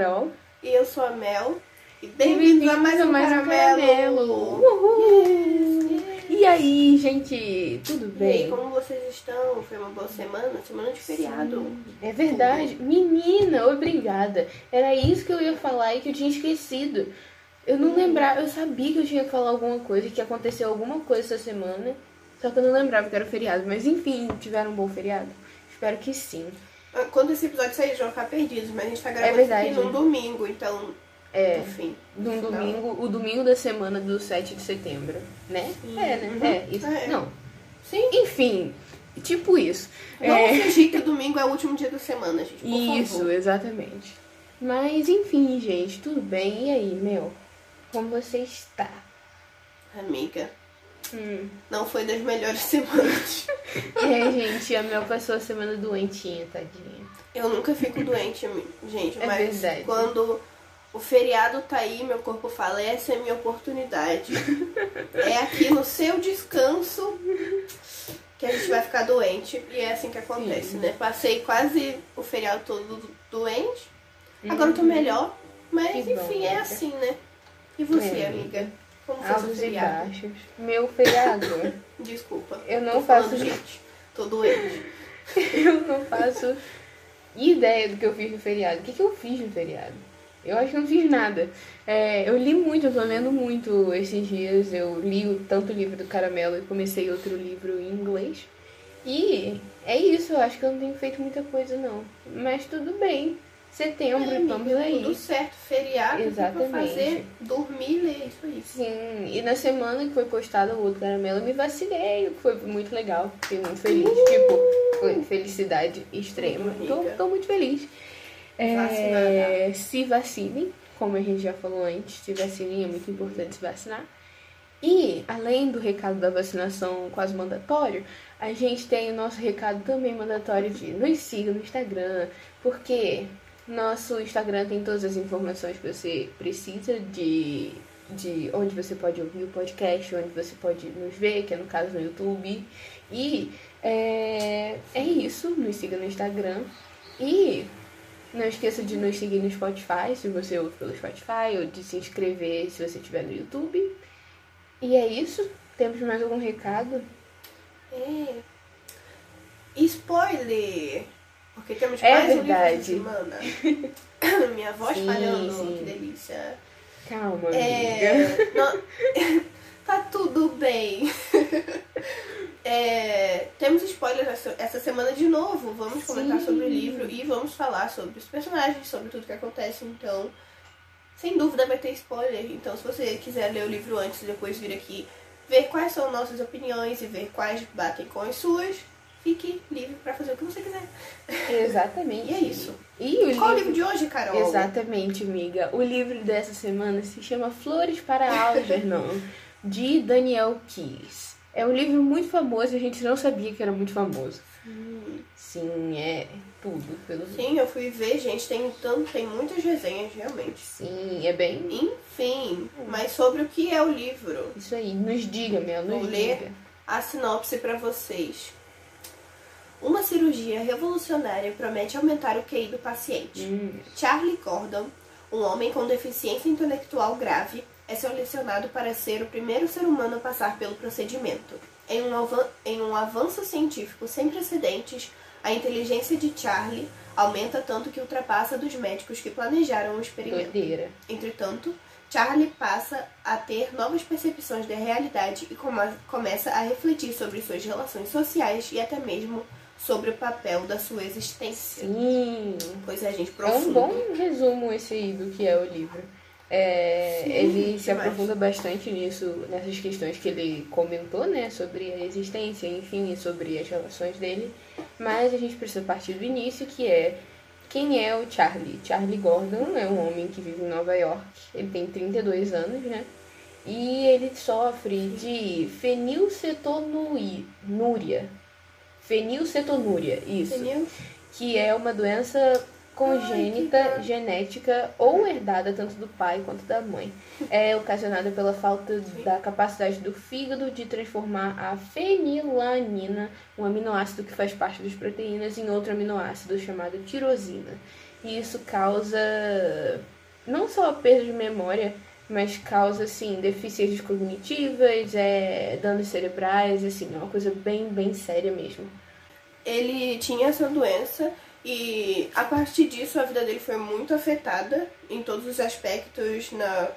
Carol. E eu sou a Mel. E bem-vindos a mais um caramelo. Uhul. E aí, gente, tudo E aí, bem? como vocês estão? Foi uma boa semana? Semana de feriado. É verdade. Menina, obrigada. Era isso que eu ia falar e que eu tinha esquecido. Eu não lembrava, eu sabia que eu tinha que falar alguma coisa, que aconteceu alguma coisa essa semana. Só que eu não lembrava que era feriado. Mas enfim, tiveram um bom feriado? Espero que sim. Ah, Quando esse episódio sair, já vão ficar perdidos, mas a gente tá gravando verdade. aqui num domingo, então, É, enfim. num Não. domingo, o domingo da semana do 7 de setembro, né? É, né? Uhum. É, isso. É. Não. Sim. Enfim, tipo isso. Não É. fingir que o domingo é o último dia da semana, gente, por Isso, favor. exatamente. Mas enfim, gente, tudo bem? E aí, meu? Como você está? Amiga, Hum. não foi das melhores semanas. É, gente, a Mel passou a semana doentinha, tadinha. Eu nunca fico doente, gente, É mas verdade. quando o feriado tá aí, meu corpo fala, essa é a minha oportunidade. é aqui no seu descanso que a gente vai ficar doente. E é assim que acontece, Sim. né? Passei quase o feriado todo doente. Agora eu tô melhor. Mas Uhum. Que bom, enfim, é amiga. assim, né? E você, É, amiga? Como Altos e feriado? baixos. Meu feriado, Desculpa. Eu não Tô faço falando, gente. Tô doente. eu não faço ideia do que eu fiz no feriado. O que, que eu fiz no feriado? Eu acho que não fiz nada. É, eu li muito, eu tô lendo muito esses dias. Eu li tanto o livro do Caramelo e comecei outro livro em inglês. E é isso, eu acho que eu não tenho feito muita coisa não. Mas tudo bem. Setembro, É, vamos amiga, aí. Tudo certo, feriado, que pra Exatamente. fazer? Dormir e ler, isso aí. Sim, e na semana que foi postado o outro caramelo, eu me vacilei, o que foi muito legal. Fiquei muito feliz. Tipo, foi felicidade extrema. Tô, tô muito feliz. É, se vacinem, como a gente já falou antes, se vacinem, é muito importante se vacinar. E, além do recado da vacinação quase mandatório, a gente tem o nosso recado também mandatório de nos siga no Instagram, porque nosso Instagram tem todas as informações que você precisa de, de onde você pode ouvir o podcast, onde você pode nos ver, que é no caso no YouTube. E é, é isso, nos siga no Instagram. E não esqueça de nos seguir no Spotify, se você ouve pelo Spotify, ou de se inscrever se você estiver no YouTube. E é isso. Temos mais algum recado? É. Spoiler! Porque temos É mais um livro verdade. de semana. Minha voz Sim, falhando, sim. que delícia. Calma, amiga. É. não- tá tudo bem. É, temos spoilers essa, essa semana de novo. Vamos comentar Sim. sobre o livro e vamos falar sobre os personagens, sobre tudo que acontece. Então, sem dúvida vai ter spoiler. Então, se você quiser ler o livro antes e depois vir aqui ver quais são nossas opiniões e ver quais batem com as suas, fique livre pra fazer o que você quiser. Exatamente. E é isso. E o Qual o livro... livro de hoje, Carol? Exatamente, amiga. O livro dessa semana se chama Flores para Algernon, de Daniel Keys. É um livro muito famoso e a gente não sabia que era muito famoso. Hum, Sim, é tudo. Pelo... Sim, eu fui ver, gente. Tem, tanto, tem muitas resenhas, realmente. Sim, é bem Enfim, mas sobre o que é o livro? isso aí. Nos diga, Mel, nos Vou ler. diga. A sinopse para vocês. Uma cirurgia revolucionária promete aumentar o QI do paciente. Hum, Charlie Gordon, um homem com deficiência intelectual grave, é selecionado para ser o primeiro ser humano a passar pelo procedimento. Em um, em um avanço científico sem precedentes, a inteligência de Charlie aumenta tanto que ultrapassa dos médicos que planejaram o experimento. doideira. Entretanto, Charlie passa a ter novas percepções da realidade e come- começa a refletir sobre suas relações sociais e até mesmo sobre o papel da sua existência. Sim. Pois é, gente, É um profundo. bom resumo esse aí do que é o livro. É, Sim, ele se demais. aprofunda bastante nisso, nessas questões que ele comentou, né? Sobre a existência, enfim, e sobre as relações dele. Mas a gente precisa partir do início, que é quem é o Charlie. Charlie Gordon é um homem que vive em Nova York. Ele tem 32 anos, né? E ele sofre de fenilcetonúria. Fenilcetonúria, isso Entendeu? que é uma doença congênita, Ai, genética ou herdada tanto do pai quanto da mãe. É ocasionada pela falta da capacidade do fígado de transformar a fenilanina, um aminoácido que faz parte das proteínas, em outro aminoácido chamado tirosina. e isso causa não só perda de memória, mas causa assim deficiências cognitivas, é, danos cerebrais, assim, é uma coisa bem, bem séria mesmo. Ele tinha essa doença e a partir disso a vida dele foi muito afetada em todos os aspectos, na,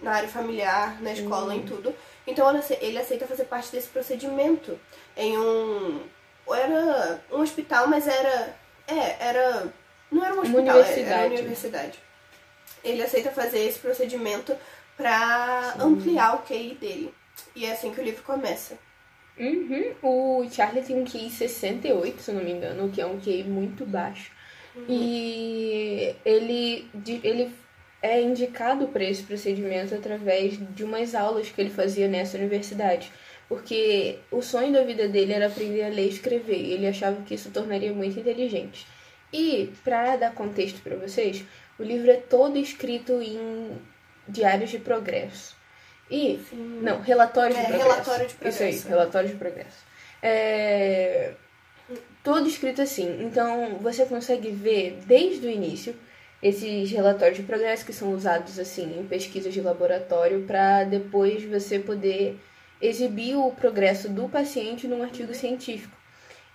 na área familiar, na escola, uhum. em tudo. Então ele aceita fazer parte desse procedimento em um. Era um hospital, mas era. É, era. Não era um hospital, universidade. era uma universidade. Ele aceita fazer esse procedimento para ampliar o QI dele. E é assim que o livro começa. Uhum. O Charlie tem um QI 68, se não me engano, que é um QI muito baixo. Uhum. E ele, ele é indicado para esse procedimento através de umas aulas que ele fazia nessa universidade. Porque o sonho da vida dele era aprender a ler e escrever. E ele achava que isso tornaria muito inteligente. E, para dar contexto para vocês, o livro é todo escrito em diários de progresso. E. Sim. Não, relatórios é, de progresso. Relatório de progresso. Isso aí, relatório de progresso. É, todo escrito assim. Então você consegue ver desde o início esses relatórios de progresso que são usados assim em pesquisas de laboratório para depois você poder exibir o progresso do paciente num artigo científico.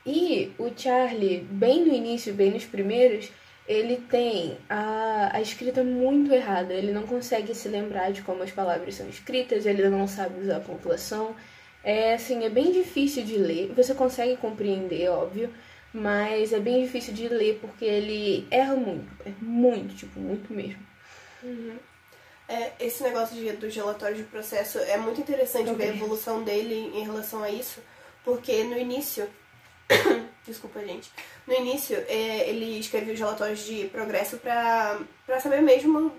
E o Charlie, bem no início, bem nos primeiros, ele tem a, a escrita muito errada. Ele não consegue se lembrar de como as palavras são escritas, ele não sabe usar a pontuação. É assim, é bem difícil de ler. Você consegue compreender, óbvio, mas é bem difícil de ler porque ele erra muito. É muito, tipo, muito mesmo. Uhum. É, esse negócio de, dos relatórios de processo é muito interessante okay. ver a evolução dele em relação a isso, porque no início Desculpa, gente. No início, é, ele escreveu os relatórios de progresso para saber mesmo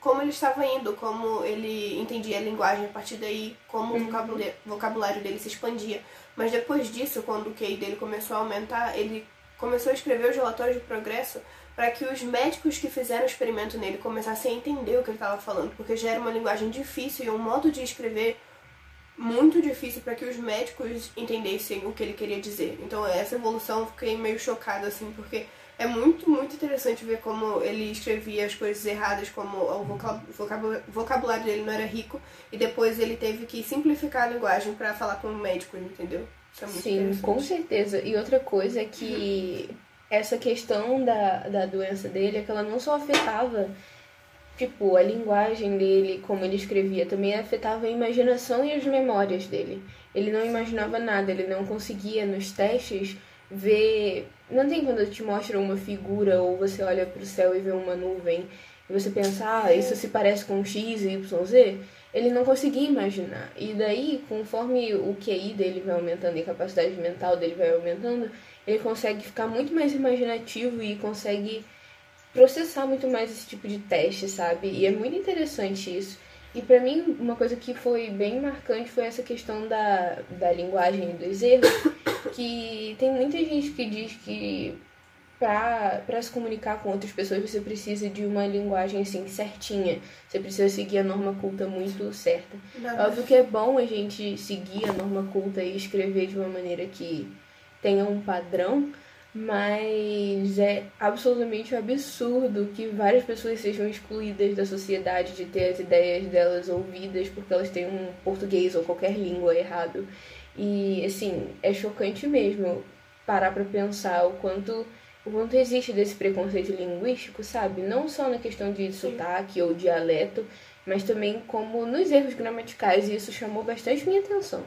como ele estava indo, como ele entendia a linguagem a partir daí, como uhum. o vocabulário, vocabulário dele se expandia. Mas depois disso, quando o QI dele começou a aumentar, ele começou a escrever os relatórios de progresso para que os médicos que fizeram o experimento nele começassem a entender o que ele estava falando, porque já era uma linguagem difícil e um modo de escrever muito difícil para que os médicos entendessem o que ele queria dizer. Então, essa evolução eu fiquei meio chocada, assim, porque é muito, muito interessante ver como ele escrevia as coisas erradas, como o vocabulário dele não era rico, e depois ele teve que simplificar a linguagem para falar com o médico, entendeu? É Sim, com certeza. E outra coisa é que essa questão da, da doença dele é que ela não só afetava Tipo, a linguagem dele, como ele escrevia, também afetava a imaginação e as memórias dele. Ele não imaginava nada, ele não conseguia nos testes ver. Não tem quando te mostra uma figura ou você olha para o céu e vê uma nuvem e você pensa, ah, isso se parece com X e Y, Z. Ele não conseguia imaginar. E daí, conforme o QI dele vai aumentando e a capacidade mental dele vai aumentando, ele consegue ficar muito mais imaginativo e consegue processar muito mais esse tipo de teste, sabe? E é muito interessante isso. E para mim, uma coisa que foi bem marcante foi essa questão da, da linguagem e dos erros, que tem muita gente que diz que para se comunicar com outras pessoas você precisa de uma linguagem assim certinha. Você precisa seguir a norma culta muito certa. Nada. Óbvio que é bom a gente seguir a norma culta e escrever de uma maneira que tenha um padrão, mas é absolutamente absurdo que várias pessoas sejam excluídas da sociedade de ter as ideias delas ouvidas porque elas têm um português ou qualquer língua errado. E assim, é chocante mesmo parar para pensar o quanto o quanto existe desse preconceito linguístico, sabe? Não só na questão de sotaque ou dialeto, mas também como nos erros gramaticais, e isso chamou bastante minha atenção.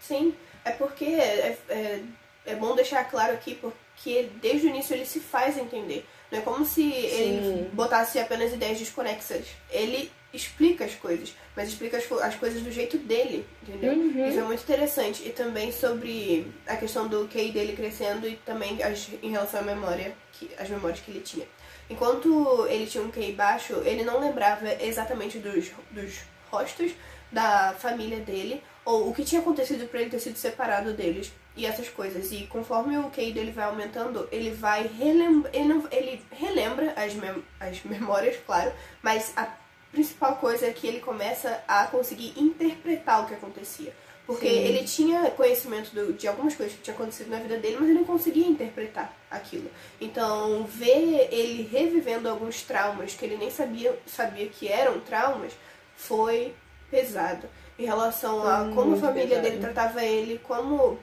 Sim, é porque é, é é bom deixar claro aqui porque desde o início ele se faz entender. Não é como se Sim. ele botasse apenas ideias desconexas. Ele explica as coisas, mas explica as, as coisas do jeito dele, entendeu? Uhum. Isso é muito interessante. E também sobre a questão do QI dele crescendo e também as, em relação à memória, que, as memórias que ele tinha. Enquanto ele tinha um QI baixo, ele não lembrava exatamente dos, dos rostos da família dele ou o que tinha acontecido para ele ter sido separado deles e essas coisas. E conforme o QI dele vai aumentando, ele vai relembra, ele, não, ele relembra as, mem as memórias, claro, mas a principal coisa é que ele começa a conseguir interpretar o que acontecia. Porque Sim. ele tinha conhecimento do- de algumas coisas que tinham acontecido na vida dele, mas ele não conseguia interpretar aquilo. Então, ver ele revivendo alguns traumas que ele nem sabia, sabia que eram traumas foi pesado. Em relação a como a família pesado. dele tratava ele, como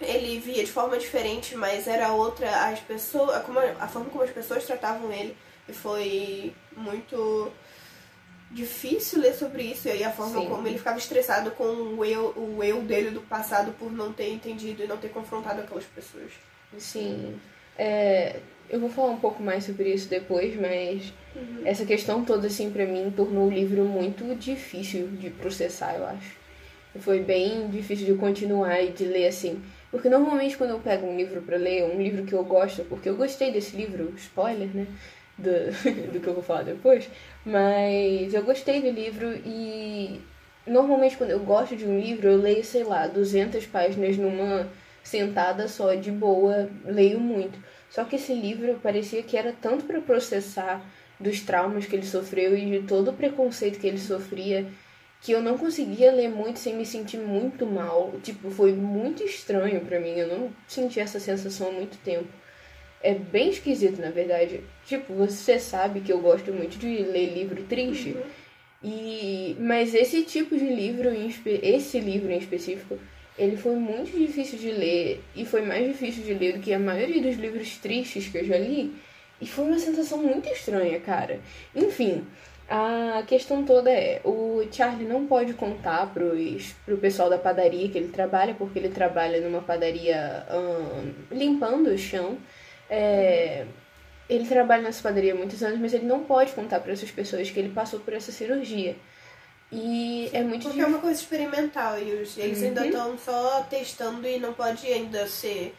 ele via de forma diferente, mas era outra as pessoas, a, a forma como as pessoas tratavam ele. E foi muito difícil ler sobre isso. E aí a forma Sim. como ele ficava estressado com o eu, o eu dele do passado por não ter entendido e não ter confrontado aquelas pessoas. Sim. É, eu vou falar um pouco mais sobre isso depois, mas essa questão toda, assim, pra mim, tornou o livro muito difícil de processar, eu acho. Foi bem difícil de continuar e de ler, assim. Porque normalmente quando eu pego um livro pra ler, um livro que eu gosto, porque eu gostei desse livro, spoiler, né? Do, do que eu vou falar depois. Mas eu gostei do livro e normalmente quando eu gosto de um livro, eu leio, sei lá, 200 páginas numa sentada só, de boa, leio muito. Só que esse livro parecia que era tanto para processar dos traumas que ele sofreu e de todo o preconceito que ele sofria que eu não conseguia ler muito sem me sentir muito mal. Tipo, foi muito estranho pra mim. Eu não senti essa sensação há muito tempo. É bem esquisito, na verdade. Tipo, você sabe que eu gosto muito de ler livro triste. E mas esse tipo de livro, esse livro em específico, ele foi muito difícil de ler e foi mais difícil de ler do que a maioria dos livros tristes que eu já li. E foi uma sensação muito estranha, cara. Enfim, a questão toda é, o Charlie não pode contar pros, pro pessoal da padaria que ele trabalha, porque ele trabalha numa padaria ahn, limpando o chão. É, ele trabalha nessa padaria há muitos anos, mas ele não pode contar para essas pessoas que ele passou por essa cirurgia. E é muito Porque é uma coisa experimental e os- eles ainda Uhum. estão só testando e não pode ainda ser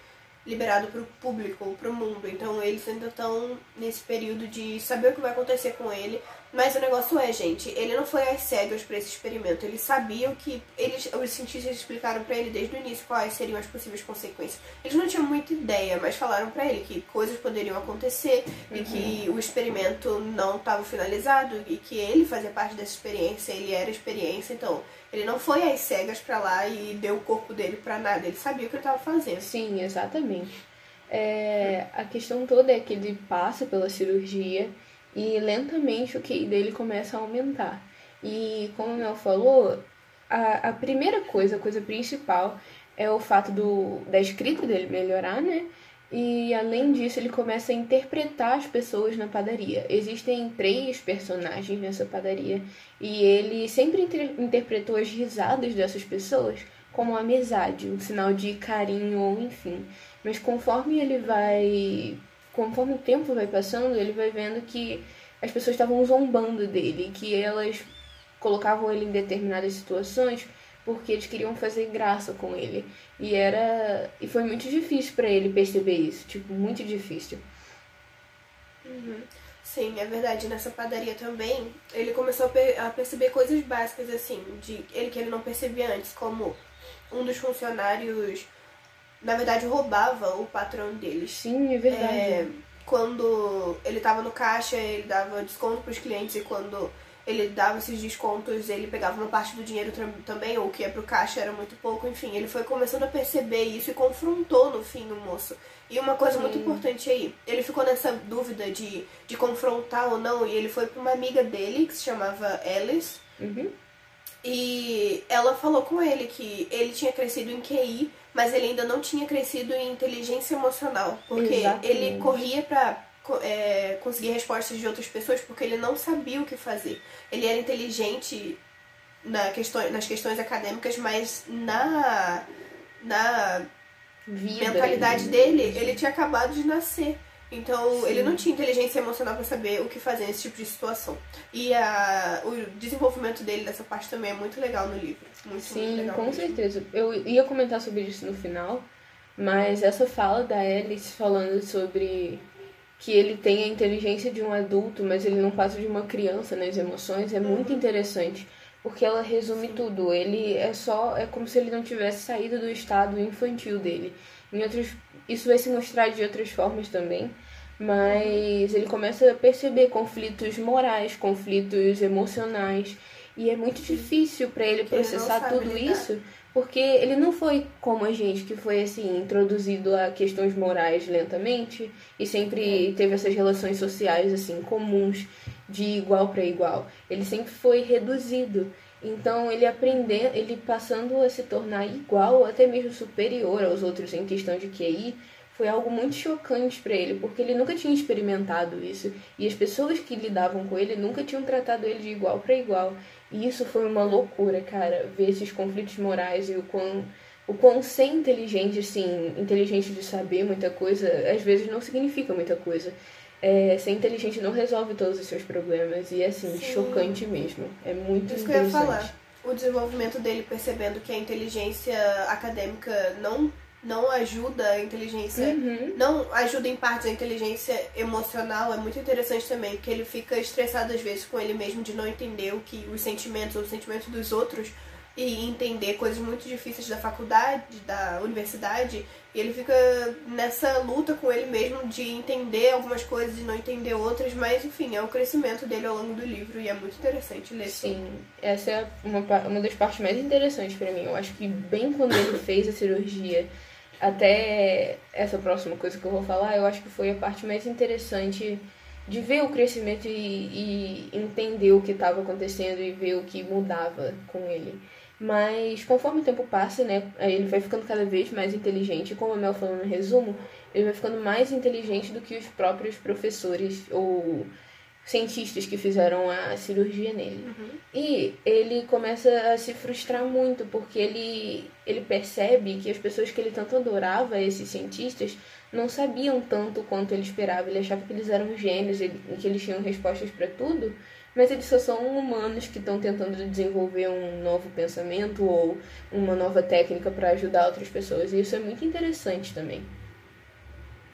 liberado para o público, para o mundo. Então eles ainda estão nesse período de saber o que vai acontecer com ele. Mas o negócio é, gente, ele não foi às cegas para esse experimento. Ele sabia o que eles, os cientistas explicaram para ele desde o início quais seriam as possíveis consequências. Eles não tinham muita ideia, mas falaram para ele que coisas poderiam acontecer e que o experimento não estava finalizado e que ele fazia parte dessa experiência, ele era experiência, então ele não foi às cegas para lá e deu o corpo dele para nada. Ele sabia o que ele estava fazendo. Sim, exatamente. É, a questão toda é que ele passa pela cirurgia e lentamente o QI dele começa a aumentar. E como o Mel falou, a, a primeira coisa, a coisa principal, é o fato do, da escrita dele melhorar, né? E além disso, ele começa a interpretar as pessoas na padaria. Existem três personagens nessa padaria e ele sempre inter- interpretou as risadas dessas pessoas como amizade, um sinal de carinho ou enfim. Mas conforme ele vai. Conforme o tempo vai passando, ele vai vendo que as pessoas estavam zombando dele, que elas colocavam ele em determinadas situações porque eles queriam fazer graça com ele. E era. E foi muito difícil pra ele perceber isso, tipo, muito difícil. Sim, é verdade. Nessa padaria também, ele começou a, per- a perceber coisas básicas, assim, de ele que ele não percebia antes, como um dos funcionários, na verdade, roubava o patrão deles. Sim, é verdade. É, quando ele tava no caixa, ele dava desconto pros clientes e quando ele dava esses descontos, ele pegava uma parte do dinheiro tam- também, ou o que ia pro caixa era muito pouco, enfim, ele foi começando a perceber isso e confrontou no fim o moço. E uma coisa muito importante aí, ele ficou nessa dúvida de, de confrontar ou não, e ele foi pra uma amiga dele, que se chamava Alice, Uhum. e ela falou com ele que ele tinha crescido em QI, mas ele ainda não tinha crescido em inteligência emocional. Porque Exatamente. ele corria pra co- é, conseguir respostas de outras pessoas porque ele não sabia o que fazer. Ele era inteligente na questão, nas questões acadêmicas, mas na, na Vida. mentalidade dele, ele tinha acabado de nascer. Então, ele não tinha inteligência emocional pra saber o que fazer nesse tipo de situação. E a, o desenvolvimento dele dessa parte também é muito legal no livro. Muito, muito Sim, legal com mesmo. certeza. Eu ia comentar sobre isso no final, mas essa fala da Alice falando sobre que ele tem a inteligência de um adulto, mas ele não passa de uma criança nas emoções, é muito interessante, porque ela resume tudo. Ele é só é como se ele não tivesse saído do estado infantil dele. Em outros, isso vai se mostrar de outras formas também, mas ele começa a perceber conflitos morais, conflitos emocionais E é muito difícil para ele processar tudo lidar. isso, porque ele não foi como a gente, que foi assim, introduzido a questões morais lentamente e sempre teve essas relações sociais assim comuns de igual para igual. Ele sempre foi reduzido. Então ele aprendendo, ele passando a se tornar igual, ou até mesmo superior aos outros em questão de QI, foi algo muito chocante para ele, porque ele nunca tinha experimentado isso e as pessoas que lidavam com ele nunca tinham tratado ele de igual para igual. E isso foi uma loucura, cara, ver esses conflitos morais e o quão o quão ser inteligente, assim, inteligente de saber muita coisa, às vezes não significa muita coisa. É, ser inteligente não resolve todos os seus problemas e é assim, Sim. chocante mesmo. É muito Isso que eu ia interessante. falar. O desenvolvimento dele percebendo que a inteligência acadêmica não, não ajuda a inteligência. Uhum. Não ajuda em partes a inteligência emocional, é muito interessante também, porque ele fica estressado às vezes com ele mesmo de não entender o que os sentimentos ou os sentimentos dos outros e entender coisas muito difíceis da faculdade, da universidade, e ele fica nessa luta com ele mesmo de entender algumas coisas e não entender outras, mas enfim, é o crescimento dele ao longo do livro e é muito interessante ler. Sim, essa é uma, uma das partes mais interessantes pra mim. Eu acho que bem quando ele fez a cirurgia, até essa próxima coisa que eu vou falar, eu acho que foi a parte mais interessante de ver o crescimento e, e entender o que estava acontecendo e ver o que mudava com ele. Mas conforme o tempo passa, né, aí ele vai ficando cada vez mais inteligente. Como a Mel falou no resumo, ele vai ficando mais inteligente do que os próprios professores ou cientistas que fizeram a cirurgia nele. E ele começa a se frustrar muito, porque ele, ele percebe que as pessoas que ele tanto adorava, esses cientistas, não sabiam tanto quanto ele esperava. Ele achava que eles eram gênios e que eles tinham respostas para tudo, mas eles só são humanos que estão tentando desenvolver um novo pensamento ou uma nova técnica para ajudar outras pessoas. E isso é muito interessante também.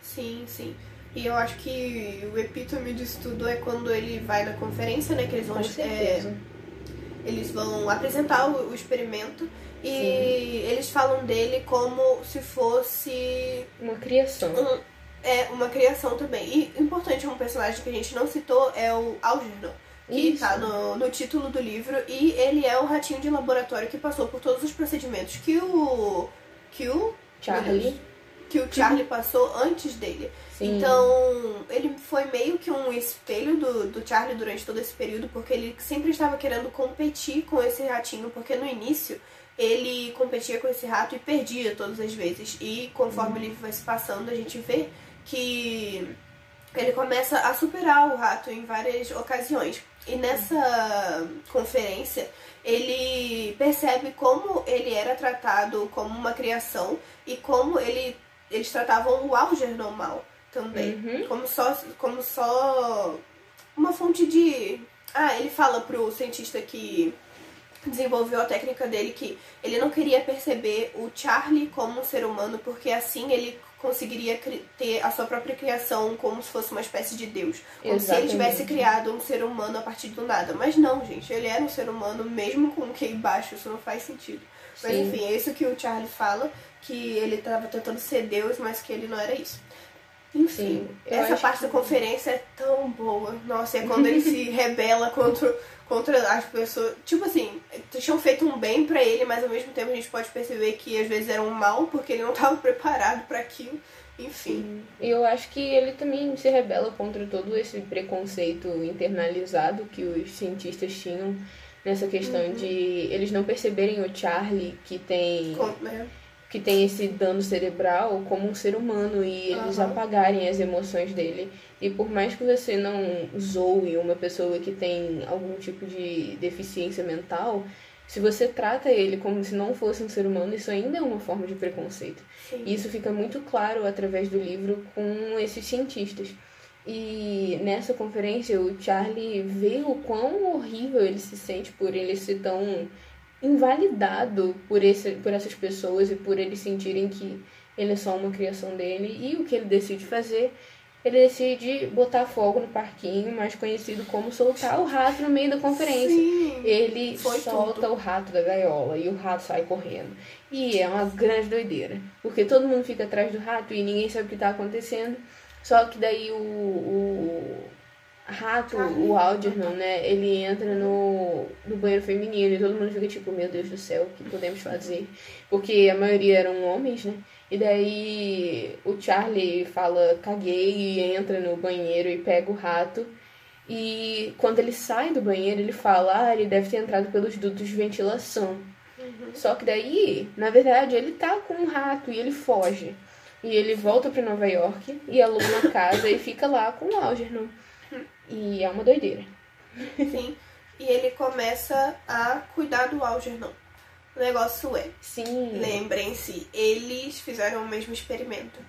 Sim, sim. E eu acho que o epítome disso tudo é quando ele vai na conferência, né? Que eles vão, é, eles vão apresentar o, o experimento e eles falam dele como se fosse Uma criação. um- é, uma criação também. E importante, um personagem que a gente não citou é o Algernon, que Isso. tá no, no título do livro, e ele é o ratinho de laboratório que passou por todos os procedimentos que o. que o. Charlie. que o Charlie passou antes dele. Sim. Então, ele foi meio que um espelho do, do Charlie durante todo esse período, porque ele sempre estava querendo competir com esse ratinho, porque no início ele competia com esse rato e perdia todas as vezes. E conforme o livro vai se passando, a gente vê que ele começa a superar o rato em várias ocasiões. E nessa conferência, ele percebe como ele era tratado como uma criação e como ele, eles tratavam o Algernon mal também. Uhum. Como, só, como só uma fonte de. Ah, ele fala pro cientista que desenvolveu a técnica dele que ele não queria perceber o Charlie como um ser humano, porque assim ele conseguiria ter a sua própria criação como se fosse uma espécie de Deus. Como se ele Exatamente. tivesse criado um ser humano a partir do nada. Mas não, gente, ele era um ser humano mesmo com um QI baixo, isso não faz sentido. Mas Sim. enfim, é isso que o Charlie fala, que ele estava tentando ser Deus, mas que ele não era isso. Enfim, essa parte que- da conferência é tão boa. Nossa, é quando ele se rebela contra, contra as pessoas. Tipo assim, tinham feito um bem pra ele, mas ao mesmo tempo a gente pode perceber que às vezes era um mal porque ele não estava preparado pra aquilo. Enfim. E eu acho que ele também se rebela contra todo esse preconceito internalizado que os cientistas tinham nessa questão Uhum. de eles não perceberem o Charlie que tem Com- né? Que tem esse dano cerebral como um ser humano e eles Aham. apagarem as emoções dele. E por mais que você não zoe uma pessoa que tem algum tipo de deficiência mental, se você trata ele como se não fosse um ser humano, isso ainda é uma forma de preconceito. Sim. E isso fica muito claro através do livro com esses cientistas. E nessa conferência o Charlie vê o quão horrível ele se sente por ele ser tão invalidado por, esse, por essas pessoas e por eles sentirem que ele é só uma criação dele. E o que ele decide fazer? Ele decide botar fogo no parquinho, mais conhecido como soltar o rato no meio da conferência. Sim. Ele solta tudo. o rato da gaiola e o rato sai correndo. E é uma grande doideira. Porque todo mundo fica atrás do rato e ninguém sabe o que tá acontecendo. Só que daí o, o, rato, o Algernon, né? Ele entra no, no banheiro feminino e todo mundo fica tipo, meu Deus do céu, o que podemos fazer? Porque a maioria eram homens, né? E daí o Charlie fala, caguei, e entra no banheiro e pega o rato. E quando ele sai do banheiro, ele fala, ah, ele deve ter entrado pelos dutos de ventilação. Uhum. Só que daí, na verdade, ele tá com um rato e ele foge. E ele volta para Nova York e aluga uma casa e fica lá com o Algernon. E é uma doideira. Sim. E ele começa a cuidar do Algernon. O negócio é, Sim. lembrem-se, eles fizeram o mesmo experimento.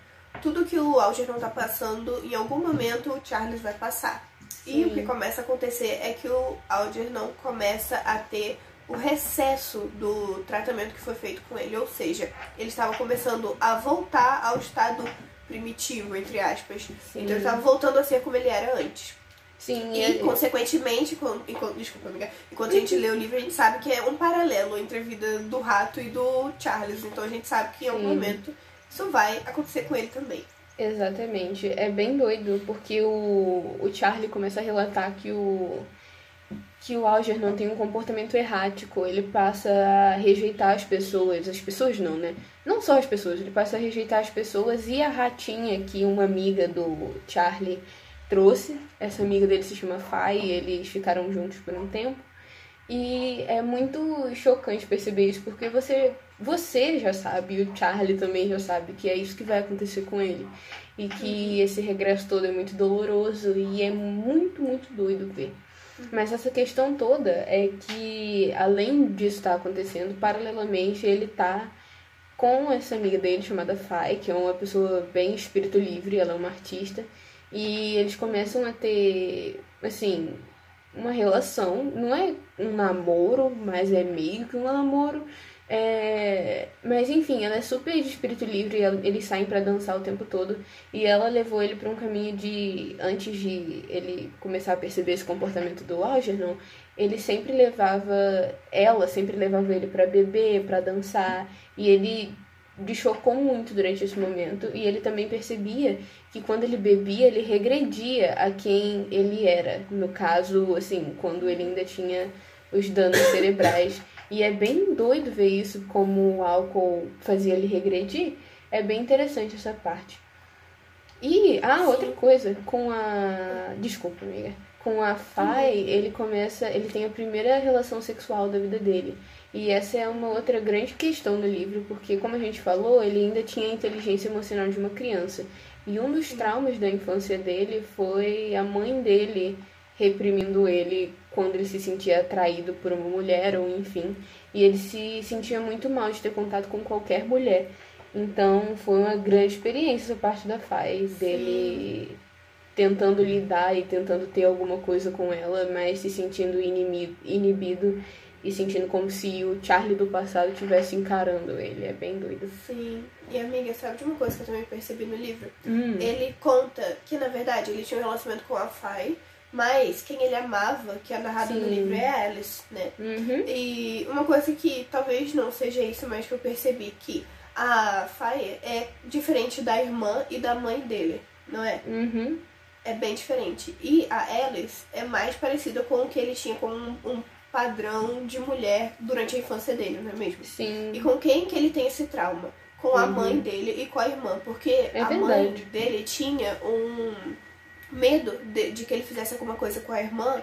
Tudo que o Algernon tá passando, em algum momento o Charles vai passar. E o que Sim. começa a acontecer é que o Algernon começa a ter o recesso do tratamento que foi feito com ele. Ou seja, ele estava começando a voltar ao estado primitivo, entre aspas. Sim. Então ele estava voltando a ser como ele era antes. Sim, E, ele- consequentemente, quando, enquanto, desculpa, amiga, enquanto a gente lê o livro, a gente sabe que é um paralelo entre a vida do rato e do Charles. Então a gente sabe que em algum Sim. momento isso vai acontecer com ele também. Exatamente. É bem doido, porque o, o Charlie começa a relatar que o que o Algernon tem um comportamento errático. Ele passa a rejeitar as pessoas. As pessoas não, né? Não só as pessoas, ele passa a rejeitar as pessoas e a ratinha que uma amiga do Charlie trouxe. Essa amiga dele se chama Fai e eles ficaram juntos por um tempo. E é muito chocante perceber isso, porque você, você já sabe, o Charlie também já sabe que é isso que vai acontecer com ele. E que esse regresso todo é muito doloroso e é muito, muito doido ver. Mas essa questão toda é que, além disso estar acontecendo, paralelamente ele tá com essa amiga dele chamada Fai, que é uma pessoa bem espírito livre, ela é uma artista, e eles começam a ter, assim, uma relação, não é um namoro, mas é meio que um namoro. É... Mas enfim, ela é super de espírito livre, eles saem pra dançar o tempo todo e ela levou ele pra um caminho de antes de ele começar a perceber esse comportamento do Algernon, ele sempre levava ela sempre levava ele pra beber, pra dançar e ele chocou muito durante esse momento e ele também percebia que quando ele bebia ele regredia a quem ele era. No caso assim quando ele ainda tinha os danos cerebrais. E é bem doido ver isso como o álcool fazia ele regredir. É bem interessante essa parte. E ah outra coisa com a desculpa amiga. Com a Fai ele começa ele tem a primeira relação sexual da vida dele e essa é uma outra grande questão no livro, porque, como a gente falou, ele ainda tinha a inteligência emocional de uma criança. E um dos traumas da infância dele foi a mãe dele reprimindo ele quando ele se sentia atraído por uma mulher, ou enfim. E ele se sentia muito mal de ter contato com qualquer mulher. Então, foi uma grande experiência essa parte da Fai, dele tentando lidar e tentando ter alguma coisa com ela, mas se sentindo inimi- inibido e sentindo como se o Charlie do passado estivesse encarando ele. É bem doido. Sim. E amiga, sabe de uma coisa que eu também percebi no livro? Hum. Ele conta que, na verdade, ele tinha um relacionamento com a Fai, mas quem ele amava, que é narrado no livro, é a Alice, né? Uhum. E uma coisa que talvez não seja isso, mas que eu percebi que a Fai é diferente da irmã e da mãe dele, não é? Uhum. É bem diferente. E a Alice é mais parecida com o que ele tinha com um, um padrão de mulher durante a infância dele, não é mesmo? E Sim. com quem que ele tem esse trauma? Com a Uhum. mãe dele e com a irmã, porque É a mãe verdade. dele tinha um medo de, de que ele fizesse alguma coisa com a irmã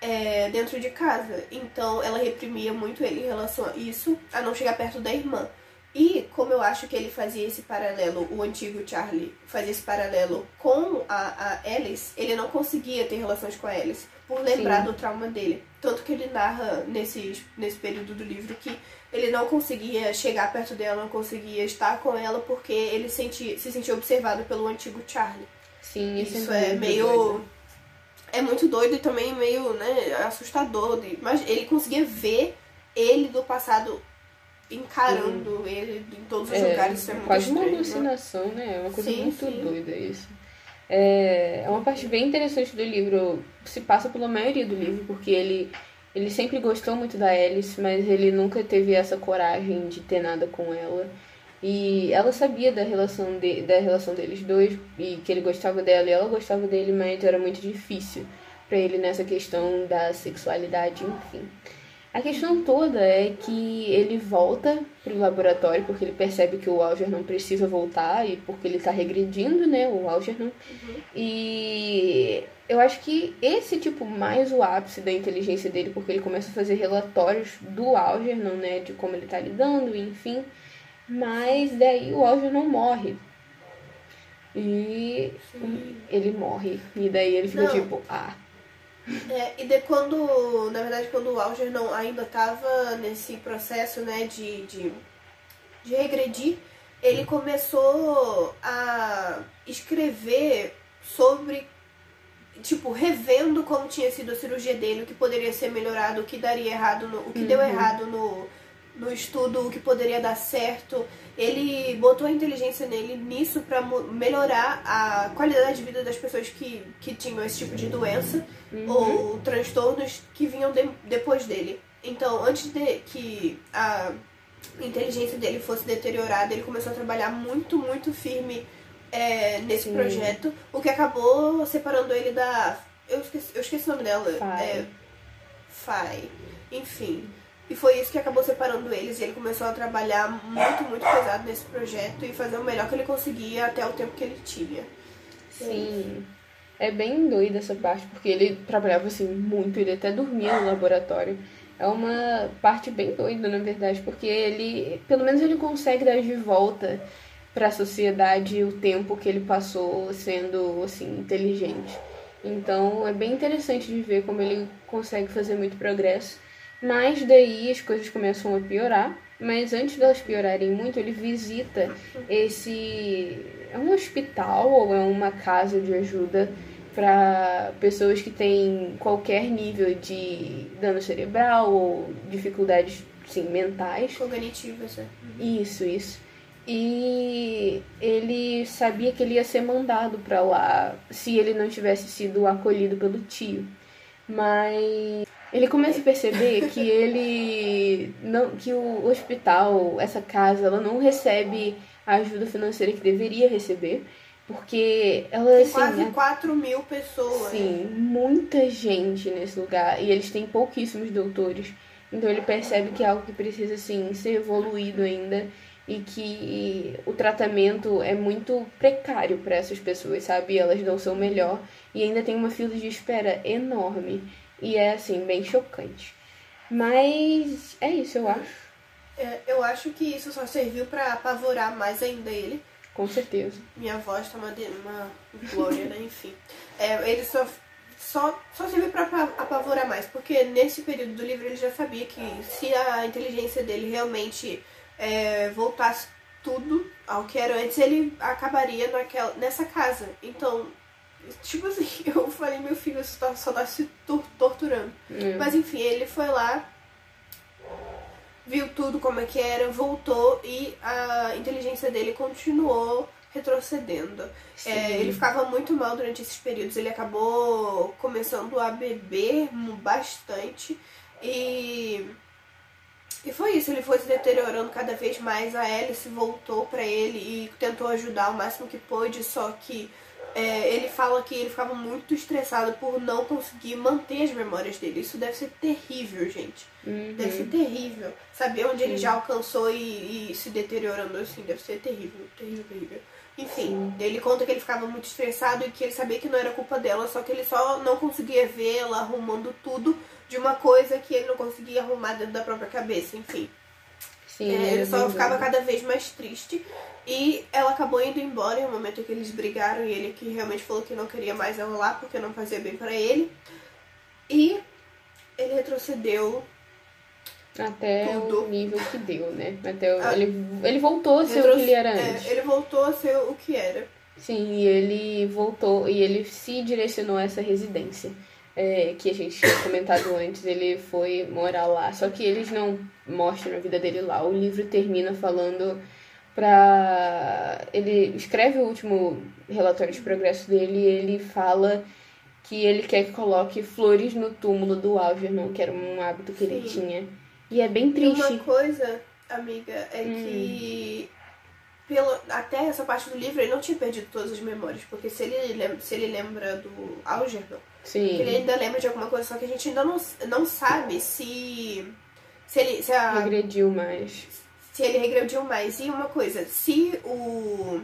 é, dentro de casa. Então ela reprimia muito ele em relação a isso, a não chegar perto da irmã. E como eu acho que ele fazia esse paralelo, o antigo Charlie fazia esse paralelo com a, a Alice, ele não conseguia ter relações com a Alice, por lembrar Sim. do trauma dele. Tanto que ele narra nesse, nesse período do livro que ele não conseguia chegar perto dela, não conseguia estar com ela, porque ele sentia, se sentia observado pelo antigo Charlie. Sim, isso, Isso é, é meio. doido. É muito doido e também meio, né, assustador. Mas ele conseguia ver ele do passado encarando ele em todos os É, lugares. Isso é muito quase uma estranho, né? alucinação, né? É uma coisa Sim, muito sim. doida isso. É, é uma parte bem interessante do livro. Se passa pela maioria do livro, porque ele, ele sempre gostou muito da Alice, mas ele nunca teve essa coragem de ter nada com ela. E ela sabia da relação, de, da relação deles dois, e que ele gostava dela e ela gostava dele, mas era muito difícil. para ele nessa questão da sexualidade, enfim. A questão toda é que ele volta pro laboratório porque ele percebe que o Algernon precisa voltar e porque ele tá regredindo, né, o Algernon. Uhum. E eu acho que esse tipo mais o ápice da inteligência dele, porque ele começa a fazer relatórios do Algernon, né, de como ele tá lidando, enfim. Mas daí o Algernon morre. E Sim. ele morre. E daí ele fica Não. tipo, ah, é, e de quando, na verdade, quando o Algernon ainda estava nesse processo, né, de, de, de regredir, ele começou a escrever sobre, tipo, revendo como tinha sido a cirurgia dele, o que poderia ser melhorado, o que daria errado, no, o que uhum. deu errado no, no estudo, o que poderia dar certo ele botou a inteligência nele nisso para melhorar a qualidade de vida das pessoas que, que tinham esse tipo de doença uhum. ou transtornos que vinham de, depois dele. Então, antes de que a inteligência dele fosse deteriorada, ele começou a trabalhar muito, muito firme é, nesse Sim. projeto, o que acabou separando ele da. Eu esqueci, eu esqueci o nome dela. Fai. É, Fai. Enfim. E foi isso que acabou separando eles. E ele começou a trabalhar muito, muito pesado nesse projeto e fazer o melhor que ele conseguia até o tempo que ele tinha. Sim. É bem doida essa parte, porque ele trabalhava assim muito, ele até dormia no laboratório. É uma parte bem doida, na verdade, porque ele, pelo menos ele consegue dar de volta para a sociedade o tempo que ele passou sendo assim inteligente. Então, é bem interessante de ver como ele consegue fazer muito progresso mas daí as coisas começam a piorar. Mas antes delas piorarem muito, ele visita esse. É um hospital ou é uma casa de ajuda para pessoas que têm qualquer nível de dano cerebral ou dificuldades sim, mentais. Cognitivas, é. Isso, isso. E ele sabia que ele ia ser mandado para lá se ele não tivesse sido acolhido pelo tio. Mas ele começa a perceber que ele não que o hospital, essa casa, ela não recebe a ajuda financeira que deveria receber. Porque ela Tem assim, quase é, 4 mil pessoas. Sim, muita gente nesse lugar. E eles têm pouquíssimos doutores. Então ele percebe que é algo que precisa assim, ser evoluído ainda e que o tratamento é muito precário para essas pessoas, sabe? Elas dão o seu melhor e ainda tem uma fila de espera enorme. E é assim, bem chocante. Mas é isso, eu acho. É, eu acho que isso só serviu para apavorar mais ainda ele. Com certeza. Minha voz tá uma, uma glória, né? Enfim. É, ele só, só, só serviu para apavorar mais, porque nesse período do livro ele já sabia que se a inteligência dele realmente é, voltasse tudo ao que era antes, ele acabaria naquela, nessa casa. Então, Tipo assim, eu falei, meu filho, você tá, só tá se torturando. É. Mas enfim, ele foi lá, viu tudo como é que era, voltou e a inteligência dele continuou retrocedendo. É, ele ficava muito mal durante esses períodos, ele acabou começando a beber bastante e. E foi isso, ele foi se deteriorando cada vez mais. A Alice voltou para ele e tentou ajudar o máximo que pôde, só que é, ele fala que ele ficava muito estressado por não conseguir manter as memórias dele. Isso deve ser terrível, gente. Uhum. Deve ser terrível. Saber onde Sim. ele já alcançou e, e, se deteriorando assim, deve ser terrível, terrível, terrível. Enfim, Sim. ele conta que ele ficava muito estressado e que ele sabia que não era culpa dela, só que ele só não conseguia ver ela arrumando tudo de uma coisa que ele não conseguia arrumar dentro da própria cabeça, enfim. Sim, é, ele só ficava cada vez mais triste. E ela acabou indo embora em um momento que eles brigaram e ele que realmente falou que não queria mais ela lá porque não fazia bem para ele. E ele retrocedeu até tudo. o nível que deu, né? Até o, ah, ele, ele voltou a ser o que ele era é, antes. É, ele voltou a ser o que era. Sim, e ele voltou e ele se direcionou a essa residência. É, que a gente tinha comentado antes, ele foi morar lá. Só que eles não mostram a vida dele lá. O livro termina falando para ele escreve o último relatório de progresso dele e ele fala que ele quer que coloque flores no túmulo do Algernon, que era um hábito que Sim. ele tinha. E é bem triste. E uma coisa, amiga, é hum. que pelo, até essa parte do livro, ele não tinha perdido todas as memórias. Porque se ele lembra, se ele lembra do Algernon, Sim. ele ainda lembra de alguma coisa, só que a gente ainda não, não sabe se. Se ele. Se, a, Regrediu mais. se ele regrediu mais. E uma coisa, se o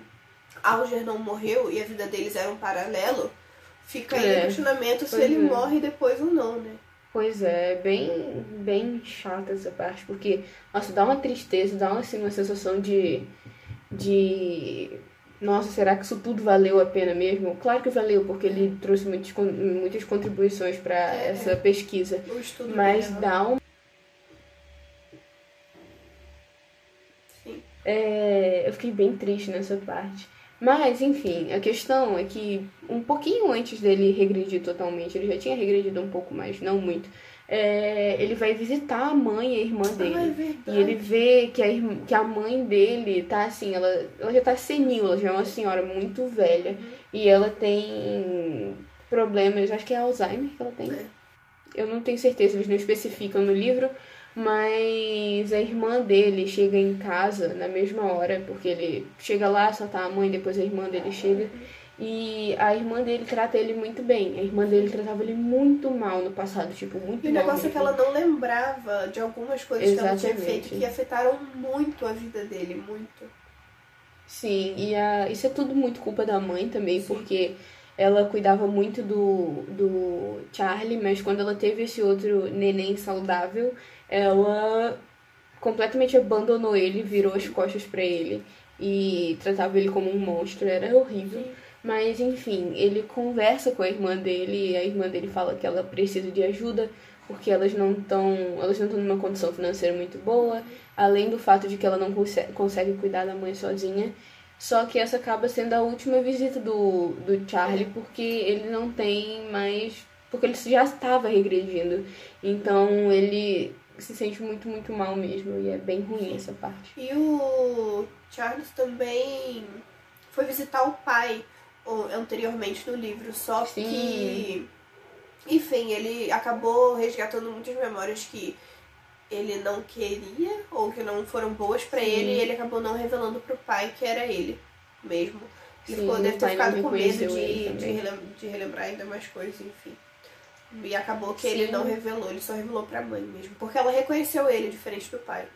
Algernon morreu e a vida deles era um paralelo, fica aí É, o questionamento se ele é. morre depois ou não, né? Pois é, bem, bem chata essa parte, porque, nossa, dá uma tristeza, dá uma, assim, uma sensação de, de, nossa, será que isso tudo valeu a pena mesmo? Claro que valeu, porque ele trouxe muitas, con- muitas contribuições para É. essa pesquisa, mas dele, dá um Sim. É, eu fiquei bem triste nessa parte. Mas, enfim, a questão é que um pouquinho antes dele regredir totalmente, ele já tinha regredido um pouco mais, não muito. É, ele vai visitar a mãe e a irmã dele. Ah, é. E ele vê que a, irmã- que a mãe dele tá assim, ela, ela já tá senil, ela já é uma senhora muito velha. E ela tem problemas, acho que é Alzheimer que ela tem. É. Eu não tenho certeza, eles não especificam no livro, mas a irmã dele chega em casa na mesma hora, porque ele chega lá, só tá a mãe, depois a irmã dele chega. E a irmã dele trata ele muito bem. A irmã dele tratava ele muito mal no passado, tipo, muito E o mal. negócio é que ela não lembrava de algumas coisas que ela tinha Exatamente. feito que afetaram muito a vida dele, muito. Sim, e a, isso é tudo muito culpa da mãe também, porque ela cuidava muito do, do Charlie, mas quando ela teve esse outro neném saudável, ela completamente abandonou ele, virou as costas pra ele e tratava ele como um monstro, era horrível. Mas enfim, ele conversa com a irmã dele e a irmã dele fala que ela precisa de ajuda porque elas não estão elas não estão numa condição financeira muito boa, além do fato de que ela não consegue, consegue cuidar da mãe sozinha. Só que essa acaba sendo a última visita do, do Charlie porque ele não tem mais. Porque ele já estava regredindo. Então ele se sente muito, muito mal mesmo. E é bem ruim essa parte. E o Charles também foi visitar o pai anteriormente no livro, só Sim. que. Enfim, ele acabou resgatando muitas memórias que ele não queria ou que não foram boas pra Sim. ele e ele acabou não revelando pro pai que era ele mesmo. Ele Sim, ficou, deve ter ficado com medo de, ele de, relem- de relembrar ainda mais coisas, enfim. E acabou que ele Sim. não revelou, ele só revelou pra mãe mesmo. Porque ela reconheceu ele, diferente do pai.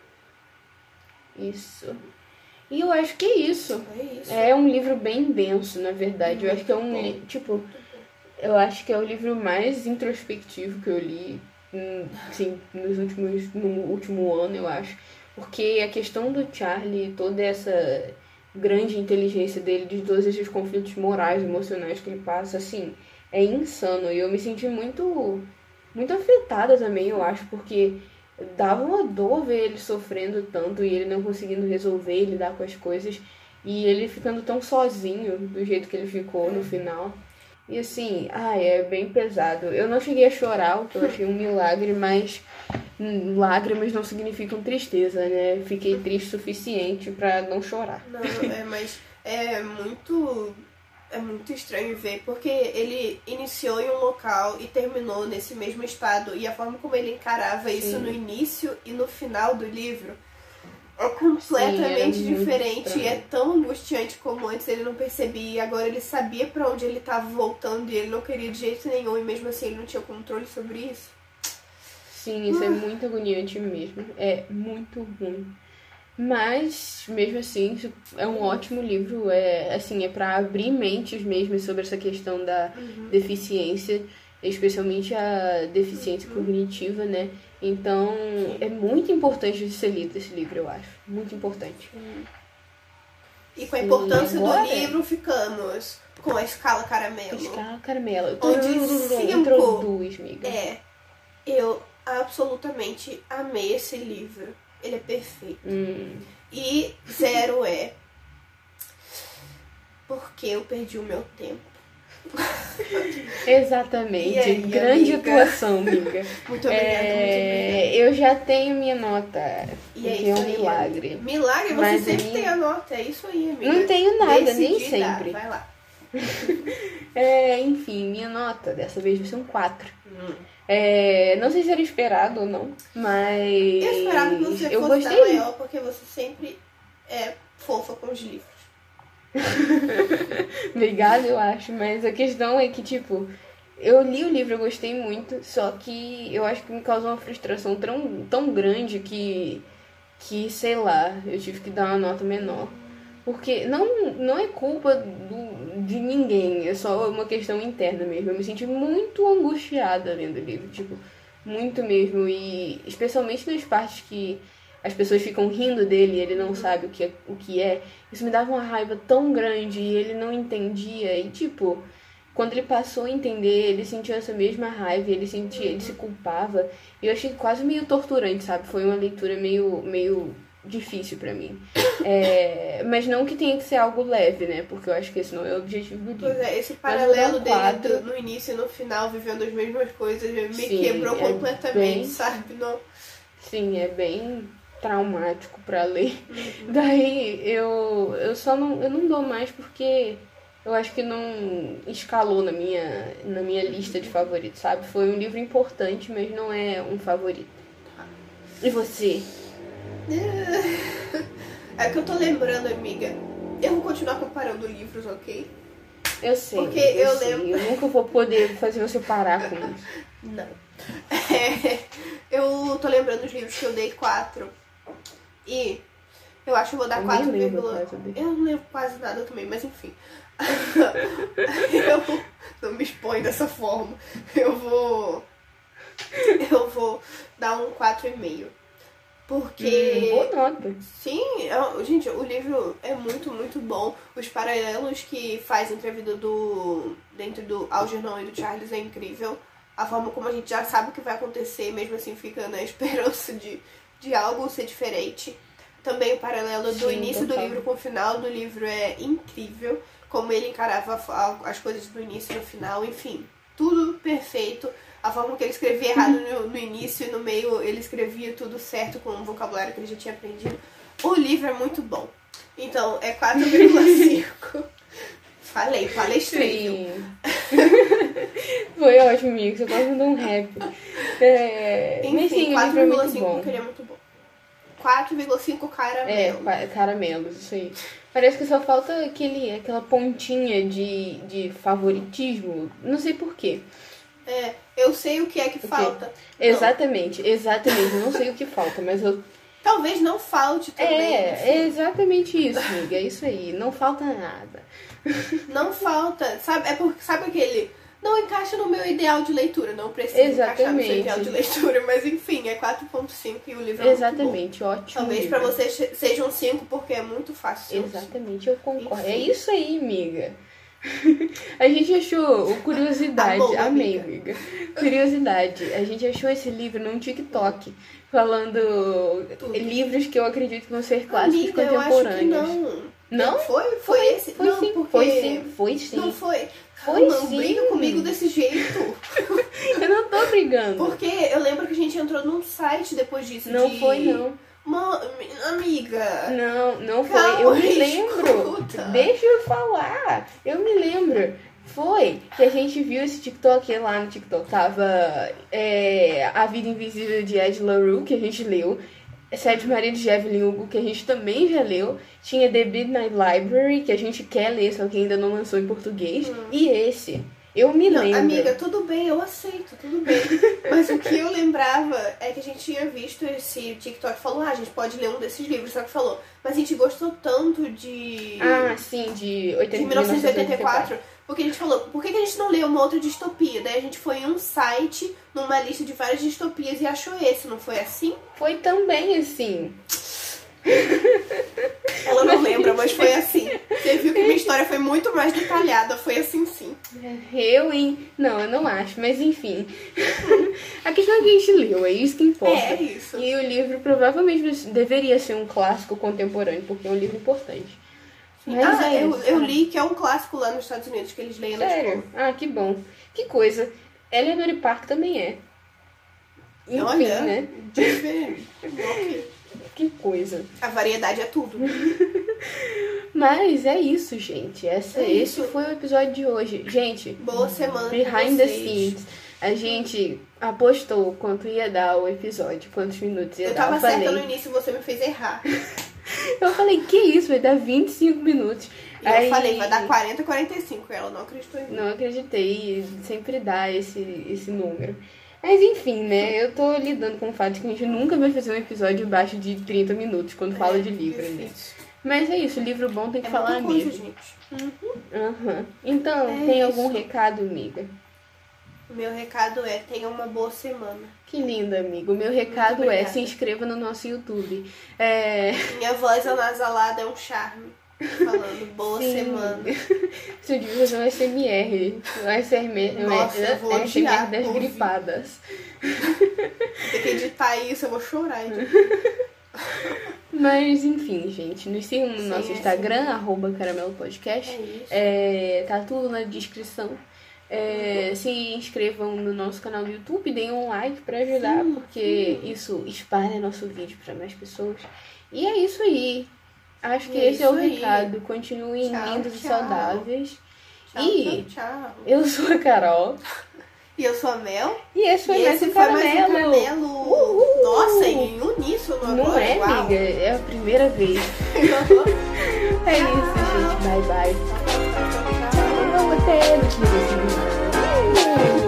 Isso. E eu acho que é isso. É isso. É um livro bem denso, na verdade. Eu acho que é um Muito li- tipo, eu acho que é o livro mais introspectivo que eu li, hum, assim, nos últimos no último ano, eu acho. Porque a questão do Charlie, toda essa grande inteligência dele, de todos esses conflitos morais, emocionais que ele passa, assim, é insano. E eu me senti muito muito afetada também, eu acho, porque dava uma dor ver ele sofrendo tanto e ele não conseguindo resolver lidar com as coisas. E ele ficando tão sozinho do jeito que ele ficou no final. E assim, ai, é bem pesado. Eu não cheguei a chorar, eu achei um milagre, mas lágrimas não significam tristeza, né? Fiquei triste o suficiente pra não chorar. Não, é, mas é muito. É muito estranho ver, porque ele iniciou em um local e terminou nesse mesmo estado. E a forma como ele encarava isso Sim. no início e no final do livro é completamente Sim, diferente. E é tão angustiante como antes ele não percebia. E agora ele sabia pra onde ele tava voltando e ele não queria de jeito nenhum. E mesmo assim ele não tinha controle sobre isso. Sim, isso é muito agoniante mesmo. É muito ruim. Mas, mesmo assim, é um ótimo livro. É assim, é para abrir mentes mesmo sobre essa questão da deficiência, especialmente a deficiência cognitiva, né? Então, é muito importante de ser lido esse livro, eu acho. Muito importante. E com a Sim, importância agora- do livro, ficamos com a escala caramelo. Escala caramelo. Onde cinco- Introduz, amiga. É, eu absolutamente amei esse livro. Ele é perfeito. Hum, E zero é porque eu perdi o meu tempo. exatamente. Aí, Grande amiga? atuação, amiga. Muito obrigada, É, eu já tenho minha nota. E é é um isso aí, milagre. amiga. Milagre, você Mas sempre aí- tem a nota. É isso aí, amiga. Não tenho nada, nem Decidida. sempre. Vai lá. É, enfim, minha nota dessa vez vai ser um 4. Hum. É, não sei se era esperado ou não, mas. Eu esperava você eu fosse gostei. maior, porque você sempre é fofa com bons livros. Obrigada, eu acho, mas a questão é que, tipo, eu li o livro, eu gostei muito, só que eu acho que me causou uma frustração tão, tão grande que, que, sei lá, eu tive que dar uma nota menor. Porque não, não é culpa do, de ninguém, é só uma questão interna mesmo. Eu me senti muito angustiada lendo o livro, tipo, muito mesmo. E especialmente nas partes que as pessoas ficam rindo dele e ele não sabe o que é, o que é. Isso me dava uma raiva tão grande e ele não entendia. E tipo, quando ele passou a entender, ele sentiu essa mesma raiva, ele sentia, ele se culpava. E eu achei quase meio torturante, sabe? Foi uma leitura meio, meio difícil para mim. É, mas não que tenha que ser algo leve, né? Porque eu acho que esse não é o objetivo do livro. Pois é, esse paralelo dele quatro... no início e no final, vivendo as mesmas coisas, me Sim, quebrou é completamente, bem... sabe? Não... Sim, é bem traumático para ler. Uhum. Daí eu, eu só não, eu não dou mais porque eu acho que não escalou na minha, na minha lista de favoritos, sabe? Foi um livro importante, mas não é um favorito. E você? É que eu tô lembrando, amiga. Eu vou continuar comparando livros, ok? Eu sei. Porque eu, eu lembro. Eu nunca vou poder fazer você parar com isso. Não. É, eu tô lembrando os livros que eu dei quatro. E eu acho que eu vou dar eu 4, eu não lembro quase nada também, mas enfim. eu não me expõe dessa forma. Eu vou. Eu vou dar um 4,5. Porque. Hum, boa nota. Sim, é, gente, o livro é muito, muito bom. Os paralelos que faz entre a vida do. dentro do Algernon e do Charles é incrível. A forma como a gente já sabe o que vai acontecer, mesmo assim fica na esperança de, de algo ser diferente. Também o paralelo do Sim, início total. do livro com o final do livro é incrível. Como ele encarava as coisas do início e no final, enfim. Tudo perfeito a forma que ele escrevia errado no, no, início e no meio ele escrevia tudo certo com o vocabulário que ele já tinha aprendido. O livro é muito bom. Então, é 4,5. Falei, palestrei. Foi ótimo, amigo. Você quase mandou um rap. É... Enfim, 4,5 porque ele é muito. 4,5 caramelos. É, caramelos, isso aí. Parece que só falta aquele, aquela pontinha de, de favoritismo. Não sei porquê. É, eu sei o que é que falta. Exatamente, não. exatamente. Não sei o que falta, mas eu. Talvez não falte também. É, é exatamente isso, amiga. É isso aí. Não falta nada. Não falta. Sabe, é porque, sabe aquele. Não encaixa no meu ideal de leitura. Não precisa Exatamente. encaixar no seu ideal de leitura. Mas enfim, é 4.5 e o livro é Exatamente, ótimo. Talvez para você seja um 5 porque é muito fácil. Exatamente, eu concordo. Enfim. É isso aí, amiga. A gente achou curiosidade, ah, bom, amei, amiga. amiga. Curiosidade, a gente achou esse livro num TikTok falando Tudo. livros que eu acredito que vão ser clássicos amiga, contemporâneos. Não. Não? Foi? Foi, foi esse? Foi não, sim, porque... foi sim, foi sim. Não foi. Foi não sim. briga comigo desse jeito. eu não tô brigando. Porque eu lembro que a gente entrou num site depois disso. Não de... foi, não. Uma amiga. Não, não foi. Calma, eu me lembro. Escuta. Deixa eu falar. Eu me lembro. Foi que a gente viu esse TikTok lá no TikTok. Tava é, A Vida Invisível de Ed LaRue, que a gente leu. Sete Maridos de Evelyn Hugo, que a gente também já leu. Tinha The Midnight Library, que a gente quer ler, só que ainda não lançou em português. Hum. E esse. Eu me não, lembro. Amiga, tudo bem, eu aceito, tudo bem. Mas o que eu lembrava é que a gente tinha visto esse TikTok falou, ah, a gente pode ler um desses livros, só que falou. Mas a gente gostou tanto de. Ah, sim, de, 80, de 1984. Porque a gente falou, por que a gente não leu uma outra distopia? Daí a gente foi em um site, numa lista de várias distopias e achou esse, não foi assim? Foi também assim. Ela não lembra, mas foi assim. Você viu que minha história foi muito mais detalhada, foi assim sim. Eu, hein? Não, eu não acho, mas enfim. A questão é que a gente leu, é isso que importa. É, isso. E o livro provavelmente deveria ser um clássico contemporâneo, porque é um livro importante. Mas ah, é eu, eu li que é um clássico lá nos Estados Unidos, que eles leem Sério? Ah, que bom. Que coisa. Eleanor Park também é. Enfim, Olha, né? Diferente. Que coisa. A variedade é tudo. Mas é isso, gente. Essa, É esse isso. foi o episódio de hoje. Gente, Boa semana. behind the scenes. A gente apostou quanto ia dar o episódio, quantos minutos ia Eu dar. tava eu falei. certa no início e você me fez errar. Eu falei, que isso, vai dar 25 minutos. E Aí... eu falei, vai dar 40, 45. Ela não acreditou em mim. Não acreditei, sempre dá esse, esse número. Mas enfim, né? Eu tô lidando com o fato que a gente nunca vai fazer um episódio abaixo de 30 minutos quando é, fala de livro, né? Mas é isso, livro bom tem que é falar mesmo. gente. Uhum. Uhum. Então, é tem isso. algum recado, amiga? O meu recado é tenha uma boa semana. Que lindo, amigo. O meu recado é se inscreva no nosso YouTube. É... Minha voz anasalada é um charme. Falando boa Sim. semana. Você devia fazer um SMR. Um SMR, Nossa, eu vou SMR das ouvir. gripadas. Tem que editar isso, eu vou chorar. Mas enfim, gente, nos sigam no Sim, nosso é Instagram, assim. arroba Caramelo Podcast. É isso. É, tá tudo na descrição. É. Se inscrevam no nosso canal do YouTube, deem um like para ajudar, sim, porque sim. isso espalha nosso vídeo para mais pessoas. E é isso aí. Acho que esse é o aí. recado. Continuem tchau, lindos tchau. e saudáveis. Tchau, e tchau, eu sou a Carol. E eu sou a Mel. E esse foi, e mais, esse um foi mais um caramelo. Uhul. Nossa, em uníssono Não agora. é, Uau. amiga? É a primeira vez. é isso, gente. Bye, bye. Tchau, tchau, tchau, ter Ooh.